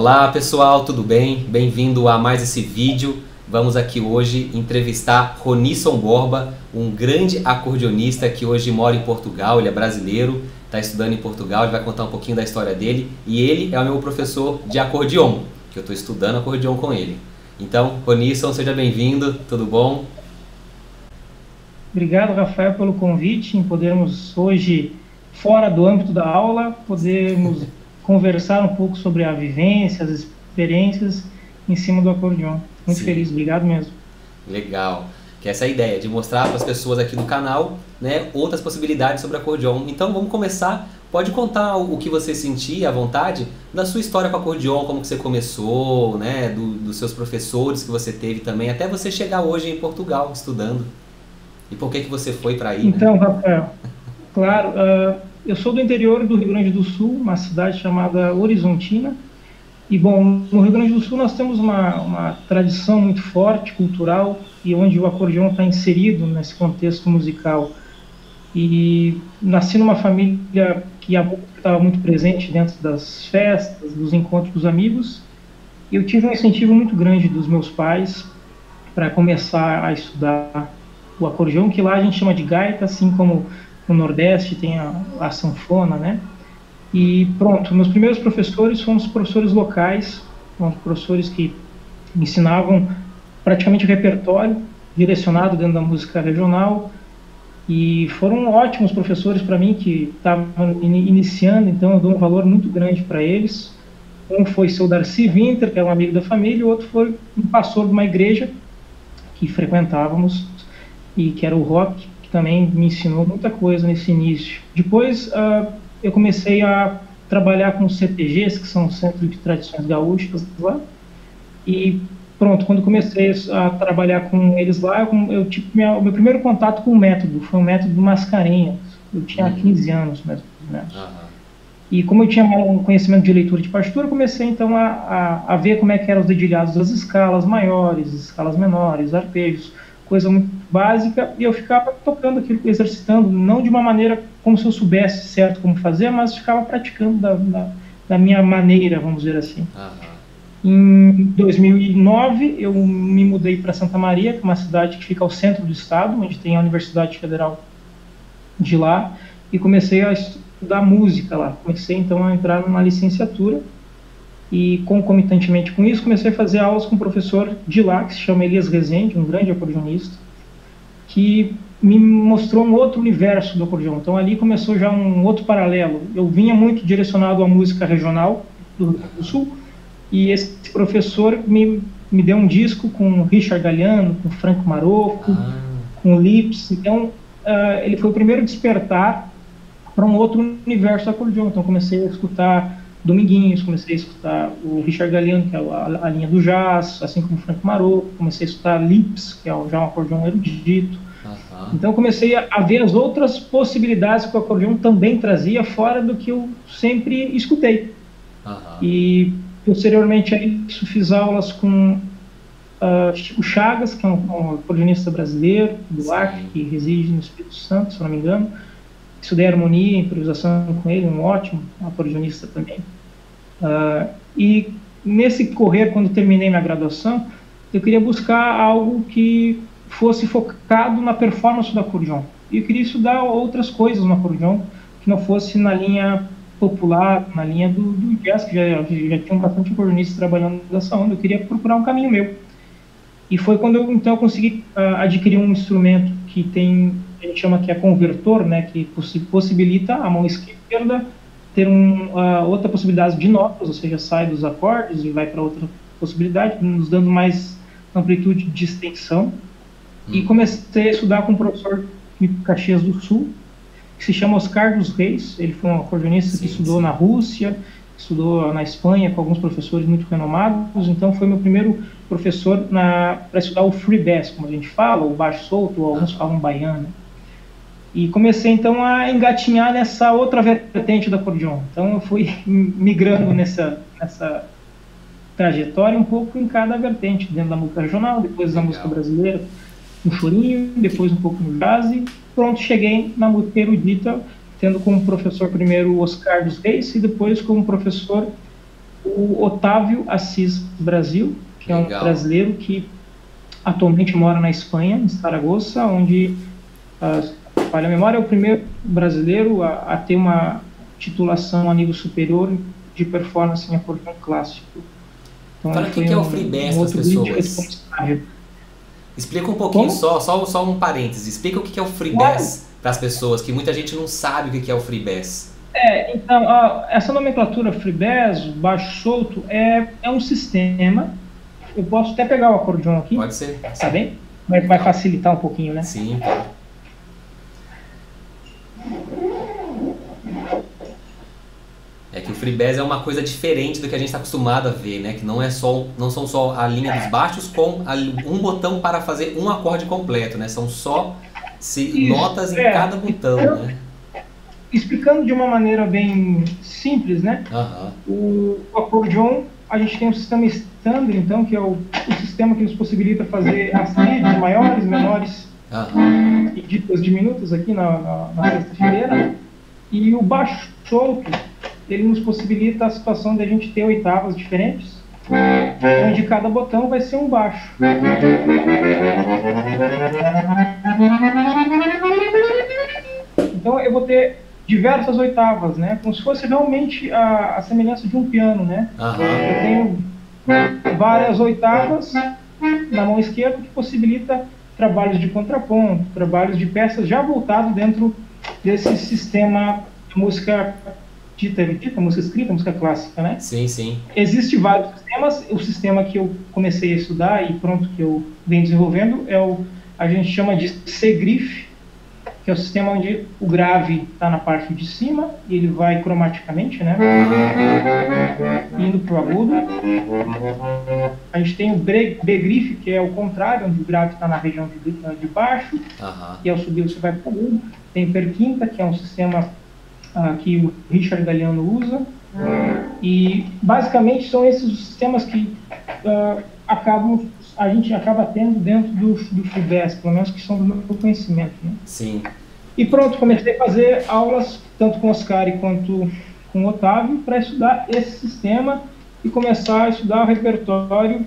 Olá pessoal, tudo bem? Bem-vindo a mais esse vídeo. Vamos aqui hoje entrevistar Ronisson Borba, um grande acordeonista que hoje mora em Portugal, ele é brasileiro, está estudando em Portugal, ele vai contar um pouquinho da história dele e ele é o meu professor de acordeon, que eu estou estudando acordeon com ele. Então, Ronisson, seja bem-vindo, tudo bom? Obrigado, Rafael, pelo convite em podermos hoje, fora do âmbito da aula, podermos conversar um pouco sobre a vivência, as experiências em cima do acordeon. Muito Sim. feliz, obrigado mesmo. Legal. Que é essa ideia de mostrar para as pessoas aqui no canal, né, outras possibilidades sobre acordeon. Então vamos começar. Pode contar o que você sentia à vontade da sua história com acordeon, como que você começou, né, do, dos seus professores que você teve também, até você chegar hoje em Portugal estudando. E por que que você foi para aí? Né? Então, né? Rafael, claro, uh, eu sou do interior do Rio Grande do Sul, uma cidade chamada Horizontina. E, bom, no Rio Grande do Sul nós temos uma, uma tradição muito forte, cultural, e onde o acordeão está inserido nesse contexto musical. E nasci numa família que estava muito presente dentro das festas, dos encontros dos amigos. E eu tive um incentivo muito grande dos meus pais para começar a estudar o acordeão, que lá a gente chama de gaita, assim como no Nordeste tem a, a sanfona, né? E pronto, meus primeiros professores foram os professores locais, foram professores que ensinavam praticamente o repertório direcionado dentro da música regional e foram ótimos professores para mim que estavam iniciando, então eu dou um valor muito grande para eles. Um foi seu Darcy Winter, que é um amigo da família, e o outro foi um pastor de uma igreja que frequentávamos e que era o Rock, também me ensinou muita coisa nesse início. Depois uh, eu comecei a trabalhar com os CTGs, que são Centros de Tradições Gaúchas lá, e pronto, quando comecei a trabalhar com eles lá, eu, tive minha, o meu primeiro contato com o método, foi o método do Mascarenhas. Eu tinha uhum. 15 anos, mais ou menos. Uhum. E como eu tinha um conhecimento de leitura de partitura, comecei então a, a, a, ver como é que eram os dedilhados das escalas maiores, escalas menores, arpejos, coisa muito básica, e eu ficava tocando aquilo, exercitando, não de uma maneira como se eu soubesse certo como fazer, mas ficava praticando da, da, da minha maneira, vamos dizer assim. Uhum. Em 2009, eu me mudei para Santa Maria, que é uma cidade que fica ao centro do estado, onde tem a Universidade Federal de lá, e comecei a estudar música lá. Comecei então a entrar numa licenciatura e concomitantemente com isso comecei a fazer aulas com um professor de lá que se chama Elias Rezende, um grande acordeonista, que me mostrou um outro universo do acordeão. Então ali começou já um outro paralelo. Eu vinha muito direcionado à música regional do Rio Grande do Sul e esse professor me, me deu um disco com Richard Galliano, com Franco Marocco, ah. com Lips. Então uh, ele foi o primeiro despertar para um outro universo do acordeão. Então comecei a escutar Dominguinhos, comecei a escutar o Richard Galliano, que é a, a linha do jazz, assim como o Franco Marocco, comecei a escutar Lips, que é já um acordeão erudito. Uhum. Então comecei a, a, ver as outras possibilidades que o acordeão também trazia, fora do que eu sempre escutei. Uhum. E posteriormente a isso fiz aulas com uh, Chico Chagas, que é um, um acordeonista brasileiro, do Acre, que reside no Espírito Santo, se não me engano estudei harmonia e improvisação com ele, um ótimo acordeonista também. Uh, e nesse correr, quando terminei minha graduação, eu queria buscar algo que fosse focado na performance do acordeon. E eu queria estudar outras coisas no acordeon que não fosse na linha popular, na linha do, do jazz, que já, já tinham bastante acordeonistas trabalhando nessa onda. Eu queria procurar um caminho meu. E foi quando eu então consegui uh, adquirir um instrumento que tem a gente chama que é convertor, né, que possibilita a mão esquerda ter um, uh, outra possibilidade de notas, ou seja, sai dos acordes e vai para outra possibilidade, nos dando mais amplitude de extensão. Hum. E comecei a estudar com um professor de Caxias do Sul, que se chama Oscar dos Reis. Ele foi um acordeonista sim, que estudou sim. na Rússia, estudou na Espanha com alguns professores muito renomados. Então foi meu primeiro professor para estudar o free bass, como a gente fala, o baixo solto, ou alguns ah. falam baiano. E comecei então a engatinhar nessa outra vertente do acordeon. Então eu fui migrando nessa, nessa trajetória um pouco em cada vertente, dentro da música regional, depois da música brasileira, no chorinho, depois um pouco no jazz e pronto, cheguei na música erudita, tendo como professor primeiro o Oscar dos Reis e depois como professor o Otávio Assis Brasil, que Legal. é um brasileiro que atualmente mora na Espanha, em Saragoça, onde, uh, falha a memória, é o primeiro brasileiro a, a, ter uma titulação a nível superior de performance em acordeão clássico. Então, Fala o que, que é o free bass um para as pessoas. Explica um pouquinho Como? só, só, só um parênteses. Explica o que é o free bass para as pessoas, que muita gente não sabe o que é o free bass. É, então, essa nomenclatura FreeBass, baixo solto, é, é um sistema. Eu posso até pegar o acordeão aqui. Pode ser. Tá bem? Vai, vai facilitar um pouquinho, né? Sim. É freebass é uma coisa diferente do que a gente está acostumado a ver, né? Que não é só, não são só a linha dos baixos com a, um botão para fazer um acorde completo, né? São só se, notas em é. cada botão, né? explicando de uma maneira bem simples, né? Uhum. O, acordeon, a gente tem um sistema standard, então, que é o, o sistema que nos possibilita fazer as tríades maiores, menores uhum. e ditas diminutas aqui na, na, na sexta-feira. E o baixo solto, ele nos possibilita a situação de a gente ter oitavas diferentes, onde cada botão vai ser um baixo. Então eu vou ter diversas oitavas, né? Como se fosse realmente a, a semelhança de um piano, né? Eu tenho várias oitavas na mão esquerda que possibilita trabalhos de contraponto, trabalhos de peças já voltados dentro desse sistema de música dita, dita, música escrita, música clássica, né? Sim, sim. Existe vários sistemas. O sistema que eu comecei a estudar e pronto que eu venho desenvolvendo é o a gente chama de C-Grif, que é o sistema onde o grave está na parte de cima e ele vai cromaticamente, né? Indo para o agudo. A gente tem o B-griffe, que é o contrário, onde o grave está na região de, de baixo, uhum. e ao subir você vai para o agudo. Tem o perquinta, que é um sistema uh, que o Richard Galeano usa. E basicamente são esses os sistemas que uh, acabam a gente acaba tendo dentro do, do FUBES, pelo menos que são do meu conhecimento. Né? Sim. E pronto, comecei a fazer aulas, tanto com Oscar quanto com Otávio, para estudar esse sistema e começar a estudar o repertório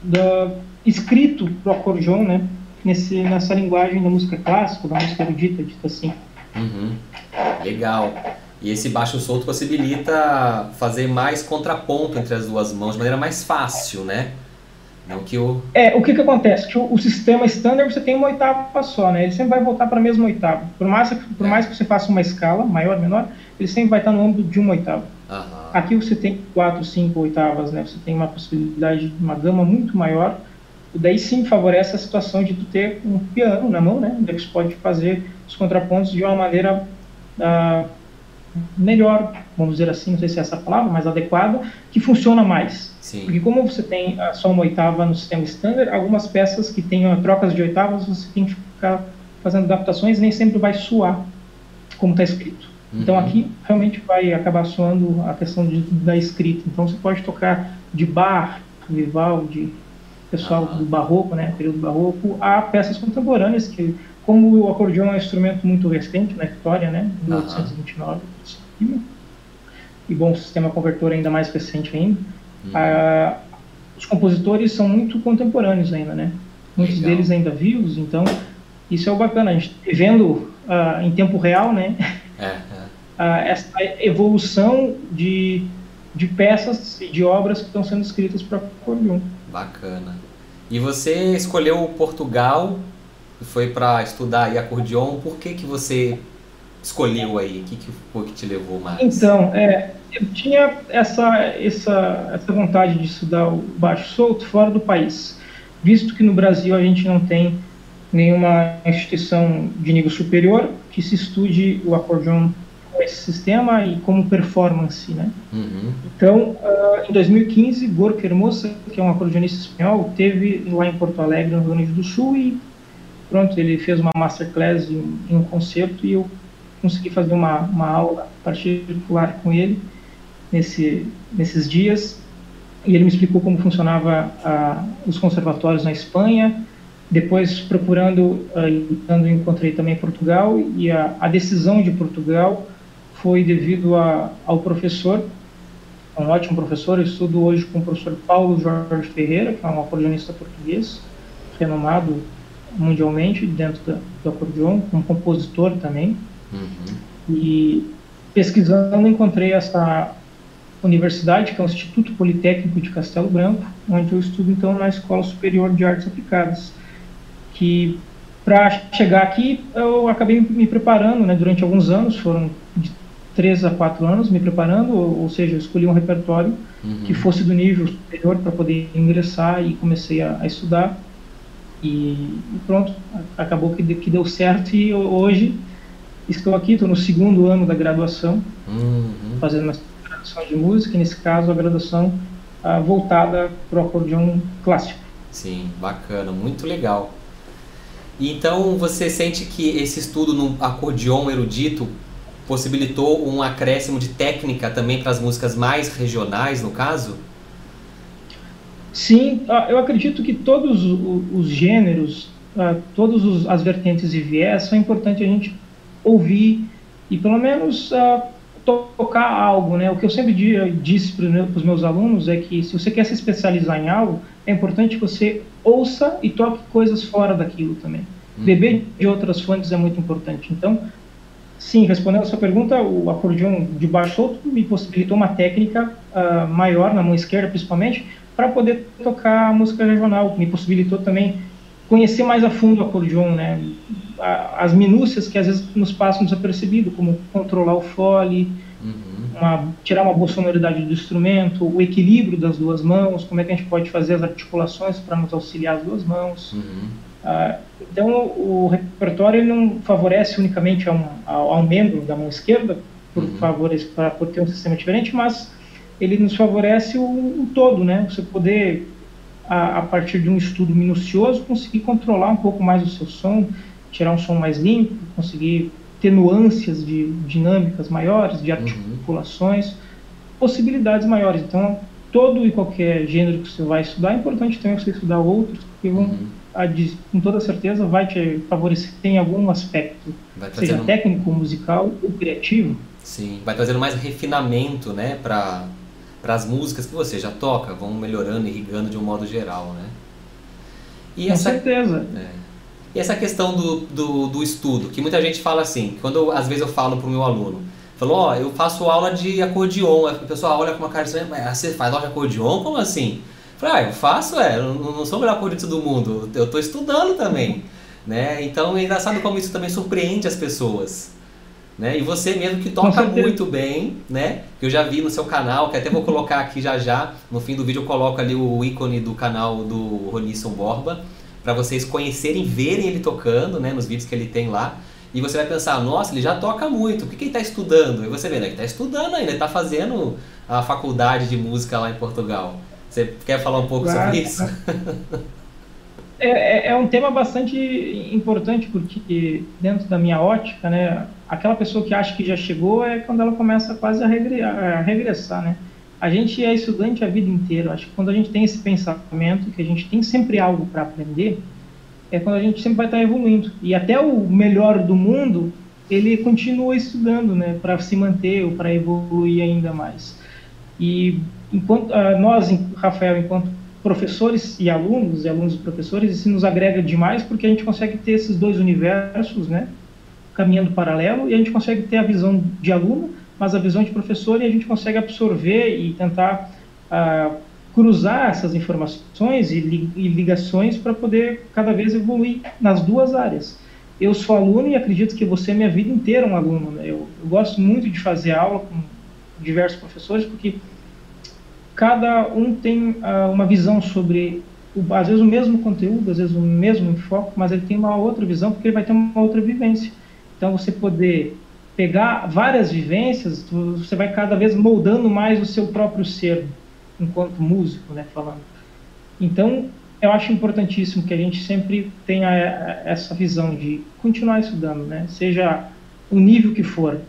da, escrito para o acordeon, né? Nesse, nessa linguagem da música clássica, da música erudita, dita assim. Uhum. Legal. E esse baixo solto possibilita fazer mais contraponto entre as duas mãos de maneira mais fácil, né? Não que o... É, o que, que acontece? Que o, o, sistema standard você tem uma oitava só, né? Ele sempre vai voltar para a mesma oitava. Por mais, por é. mais que você faça uma escala, maior, menor, ele sempre vai estar no âmbito de uma oitava. Uhum. Aqui você tem quatro, cinco oitavas, né? Você tem uma possibilidade de uma gama muito maior. Daí sim favorece a situação de tu ter um piano na mão, né? Onde você pode fazer os contrapontos de uma maneira uh, melhor, vamos dizer assim, não sei se é essa palavra, mais adequada, que funciona mais. Sim. Porque como você tem só uma oitava no sistema standard, algumas peças que tenham trocas de oitavas, você tem que ficar fazendo adaptações, nem sempre vai suar como está escrito. Então, uhum. Então aqui realmente vai acabar soando a questão de, da escrita. Então você pode tocar de Bach, Vivaldi, pessoal do barroco, né, período barroco, a peças contemporâneas que como o acordeão é um instrumento muito recente na história, né, em 1829, e bom, o sistema convertor ainda mais recente ainda, uhum. os compositores são muito contemporâneos ainda, né? Muitos Legal. deles ainda vivos, então isso é o bacana, a gente vendo ah, em tempo real, né? É, é. Ah, essa evolução de, de peças e de obras que estão sendo escritas para acordeão. Bacana. E você escolheu Portugal foi para estudar aí acordeon, por que que você escolheu aí? O que, que foi que te levou mais? Então, é, eu tinha essa, essa, essa vontade de estudar o baixo solto fora do país, visto que no Brasil a gente não tem nenhuma instituição de nível superior que se estude o acordeon sistema e como performance, né? Uhum. Então, uh, em 2015, Gorka Hermosa, que é um acordeonista espanhol, teve lá em Porto Alegre, no Rio Grande do Sul, e pronto, ele fez uma masterclass em, em um concerto e eu consegui fazer uma, uma aula particular com ele nesse, nesses dias. E ele me explicou como funcionava uh, os conservatórios na Espanha. Depois, procurando, uh, encontrei também Portugal. E a, a decisão de Portugal foi devido a, ao professor um ótimo professor. Eu estudo hoje com o professor Paulo Jorge Ferreira, que é um acordeonista português, renomado mundialmente dentro da, do acordeon, um compositor também. Uhum. E pesquisando encontrei essa universidade, que é o Instituto Politécnico de Castelo Branco, onde eu estudo então na Escola Superior de Artes Aplicadas, que para chegar aqui eu acabei me preparando, né, durante alguns anos, foram de três a quatro anos me preparando, ou, ou seja, eu escolhi um repertório uhum. que fosse do nível superior para poder ingressar e comecei a, a estudar e, e, pronto, acabou que, que deu certo e hoje estou aqui, estou no segundo ano da graduação, uhum. fazendo uma graduação de música, nesse caso a graduação ah, voltada para o acordeão clássico. Sim, bacana, muito legal. Então você sente que esse estudo no acordeon erudito possibilitou um acréscimo de técnica também para as músicas mais regionais, no caso? Sim, ah, eu acredito que todos os gêneros, ah, todas as vertentes e viés, são importantes a gente ouvir e pelo menos uh, tocar algo, né? O que eu sempre disse para os meus alunos é que se você quer se especializar em algo, é importante que você ouça e toque coisas fora daquilo também. Uhum. Beber de outras fontes é muito importante. Então, sim, respondendo a sua pergunta, o acordeão de baixo solto me possibilitou uma técnica uh, maior na mão esquerda, principalmente, para poder tocar música regional. Me possibilitou também conhecer mais a fundo o acordeon, né? As minúcias que às vezes nos passam desapercebido, como controlar o fole, uhum. uma, tirar uma boa sonoridade do instrumento, o equilíbrio das duas mãos, como é que a gente pode fazer as articulações para nos auxiliar as duas mãos. Uhum. Ah, então, o, repertório ele não favorece unicamente a um, ao, ao membro da mão esquerda, por, uhum. favores, para por ter um sistema diferente, mas ele nos favorece o, o todo, né? Você poder, a, a, partir de um estudo minucioso, conseguir controlar um pouco mais o seu som, tirar um som mais limpo, conseguir ter nuances de dinâmicas maiores, de uhum. articulações, uhum. possibilidades maiores. Então, todo e qualquer gênero que você vai estudar, é importante também você estudar outros, que vão, uhum. Com toda certeza, vai te favorecer em algum aspecto, seja técnico, musical ou criativo. Sim, vai trazendo mais refinamento, né, para as músicas que você já toca, vão melhorando, irrigando de um modo geral, né? E Com essa, certeza. É, e essa questão do, do, do, estudo, que muita gente fala assim, quando eu, às vezes eu falo para o meu aluno, falou, ó, oh, eu faço aula de acordeon, a pessoa olha com uma cara assim, mas você faz aula de acordeon? Como assim? Falei, ah, eu faço, é, eu não sou o melhor acordeonista do mundo, eu estou estudando também, né? Então é engraçado como isso também surpreende as pessoas, né? E você mesmo que toca muito bem, né? Que eu já vi no seu canal, que até vou colocar aqui já já. No fim do vídeo eu coloco ali o ícone do canal do Ronisson Borba, para vocês conhecerem, verem ele tocando, né? Nos vídeos que ele tem lá. E você vai pensar, nossa, ele já toca muito, o que, que ele está estudando? E você vê, né? Ele está estudando ainda, ele está fazendo a faculdade de música lá em Portugal. Você quer falar um pouco claro. sobre isso? É, é, é, um tema bastante importante, porque dentro da minha ótica, né, aquela pessoa que acha que já chegou é quando ela começa quase a, regre a regressar, né? A gente é estudante a vida inteira. Acho que quando a gente tem esse pensamento, que a gente tem sempre algo para aprender, é quando a gente sempre vai estar tá evoluindo. E até o melhor do mundo, ele continua estudando, né, para se manter ou para evoluir ainda mais. E enquanto uh, nós, Rafael, enquanto professores e alunos, e alunos e professores, isso nos agrega demais porque a gente consegue ter esses dois universos, né, caminhando paralelo e a gente consegue ter a visão de aluno, mas a visão de professor e a gente consegue absorver e tentar uh, cruzar essas informações e, li e ligações para poder cada vez evoluir nas duas áreas. Eu sou aluno e acredito que você é minha vida inteira um aluno. Né? Eu, eu gosto muito de fazer aula com diversos professores porque cada um tem uh, uma visão sobre, o, às vezes, o mesmo conteúdo, às vezes o mesmo enfoque, mas ele tem uma outra visão porque ele vai ter uma outra vivência. Então, você poder pegar várias vivências, você vai cada vez moldando mais o seu próprio ser, enquanto músico, né, falando. Então, eu acho importantíssimo que a gente sempre tenha eh, essa visão de continuar estudando, né, seja o nível que for,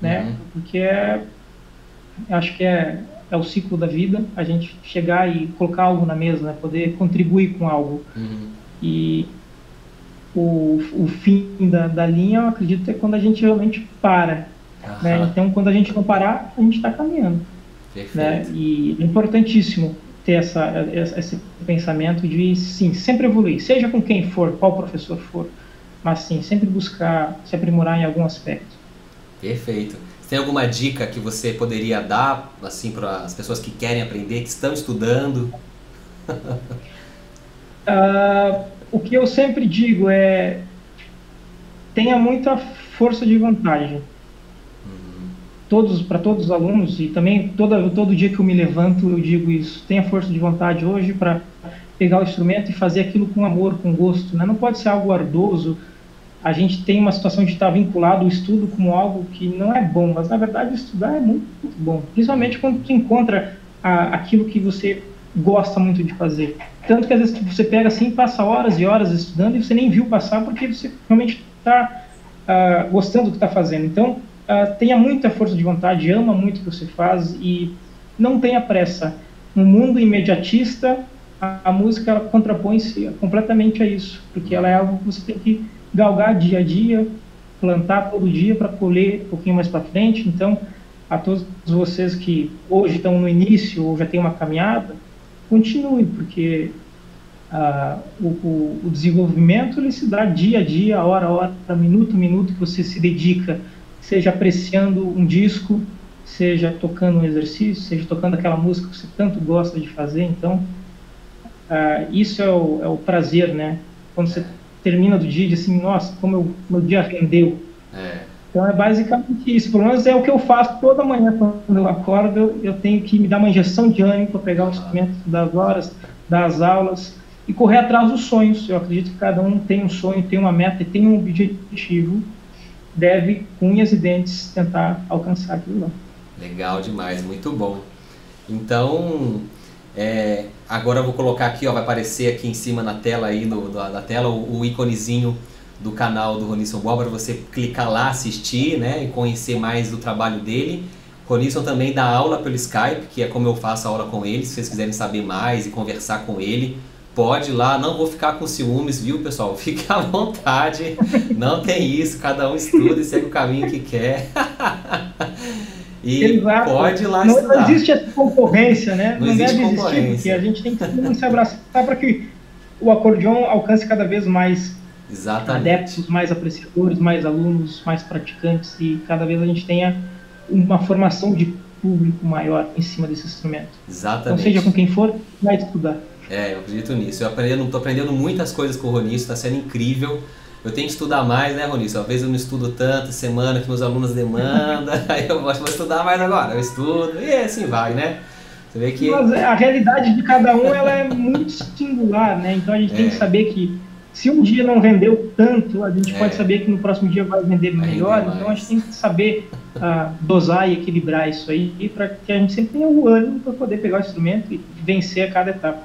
né, uhum. porque é, acho que é é o ciclo da vida, a gente chegar e colocar algo na mesa, né? poder contribuir com algo. Uhum. E o, o fim da, da linha, eu acredito, é quando a gente realmente para. Né? Então, quando a gente não parar, a gente está caminhando. Né? E é importantíssimo ter essa, esse pensamento de, sim, sempre evoluir, seja com quem for, qual professor for, mas sim, sempre buscar se aprimorar em algum aspecto. Perfeito. Tem alguma dica que você poderia dar assim para as pessoas que querem aprender, que estão estudando? uh, o que eu sempre digo é tenha muita força de vontade. Uhum. Todos para todos os alunos e também todo todo dia que eu me levanto eu digo isso. Tenha força de vontade hoje para pegar o instrumento e fazer aquilo com amor, com gosto. Né? Não pode ser algo ardoso a gente tem uma situação de estar vinculado o estudo como algo que não é bom, mas na verdade estudar é muito, muito bom, principalmente quando tu encontra a, aquilo que você gosta muito de fazer. Tanto que às vezes você pega assim, passa horas e horas estudando e você nem viu passar porque você realmente está uh, ah, gostando do que está fazendo. Então, uh, tenha muita força de vontade, ama muito o que você faz e não tenha pressa. No mundo imediatista, a, a música contrapõe-se completamente a isso, porque ela é algo que você tem que galgar dia a dia, plantar todo dia para colher um pouquinho mais para frente. Então, a todos vocês que hoje estão no início ou já têm uma caminhada, continuem, porque ah, o, o, o, desenvolvimento ele se dá dia a dia, hora a hora, minuto a minuto que você se dedica, seja apreciando um disco, seja tocando um exercício, seja tocando aquela música que você tanto gosta de fazer. Então, ah, isso é o, é o prazer, né? Quando você termina do dia e diz assim, nossa, como eu, meu dia rendeu. É. Então é basicamente isso. Pelo menos é o que eu faço toda manhã quando eu acordo. Eu, eu tenho que me dar uma injeção de ânimo para pegar o instrumento das horas, das aulas e correr atrás dos sonhos. Eu acredito que cada um tem um sonho, tem uma meta e tem um objetivo. Deve, com unhas e dentes, tentar alcançar aquilo lá. Legal demais, muito bom. Então, é, agora eu vou colocar aqui, ó, vai aparecer aqui em cima na tela aí no, na tela o, o íconezinho do canal do Ronisson Bob para você clicar lá, assistir, né, e conhecer mais do trabalho dele. Ronisson também dá aula pelo Skype, que é como eu faço a aula com ele. Se vocês quiserem saber mais e conversar com ele, pode ir lá. Não vou ficar com ciúmes, viu, pessoal? Fique à vontade. Não tem isso. Cada um estuda e segue o caminho que quer. E Exato. pode ir lá não, estudar. Não existe essa concorrência, né? Não, não deve existir, porque a gente tem que se abraçar para que o acordeon alcance cada vez mais Exatamente. adeptos, mais apreciadores, mais alunos, mais praticantes e cada vez a gente tenha uma formação de público maior em cima desse instrumento. Exatamente. Então, seja com quem for, vai estudar. É, eu acredito nisso. Eu estou aprendendo muitas coisas com o Ronício, está sendo incrível eu tenho que estudar mais, né, Ronício? Às vezes eu não estudo tanto, semana que meus alunos demandam, aí eu vou estudar mais agora, eu estudo, e assim vai, né? Você vê que... Mas a realidade de cada um ela é muito singular, né? Então a gente é. tem que saber que se um dia não vendeu tanto, a gente é. pode saber que no próximo dia vai vender melhor, então a gente tem que saber uh, dosar e equilibrar isso aí para que a gente sempre tenha o ânimo para poder pegar o instrumento e vencer a cada etapa.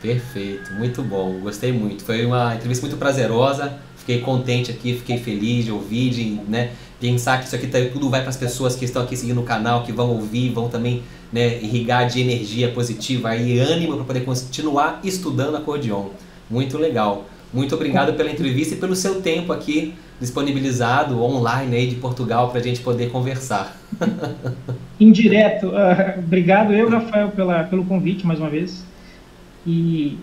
Perfeito, muito bom, gostei muito. Foi uma entrevista muito prazerosa fiquei contente aqui, fiquei feliz de ouvir, de né, pensar que isso aqui tá, tudo vai para as pessoas que estão aqui seguindo o canal, que vão ouvir, vão também né, irrigar de energia positiva e ânimo para poder continuar estudando acordeon. Muito legal. Muito obrigado pela entrevista e pelo seu tempo aqui disponibilizado online aí de Portugal para a gente poder conversar. Indireto. Uh, obrigado eu, Rafael, pela, pelo convite mais uma vez. E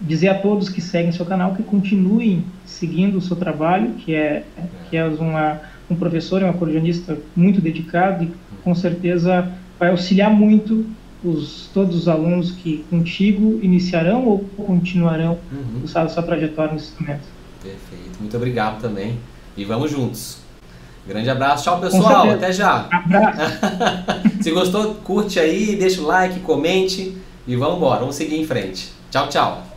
dizer a todos que seguem seu canal que continuem seguindo o seu trabalho, que é que é uma, um professor, um acordeonista muito dedicado e com certeza vai auxiliar muito os, todos os alunos que contigo iniciarão ou continuarão uhum. a sua trajetória no instrumento. Perfeito, muito obrigado também e vamos juntos. Grande abraço, tchau pessoal, até já. Se gostou, curte aí, deixa o like, comente e vamos embora, vamos seguir em frente. Tchau, tchau.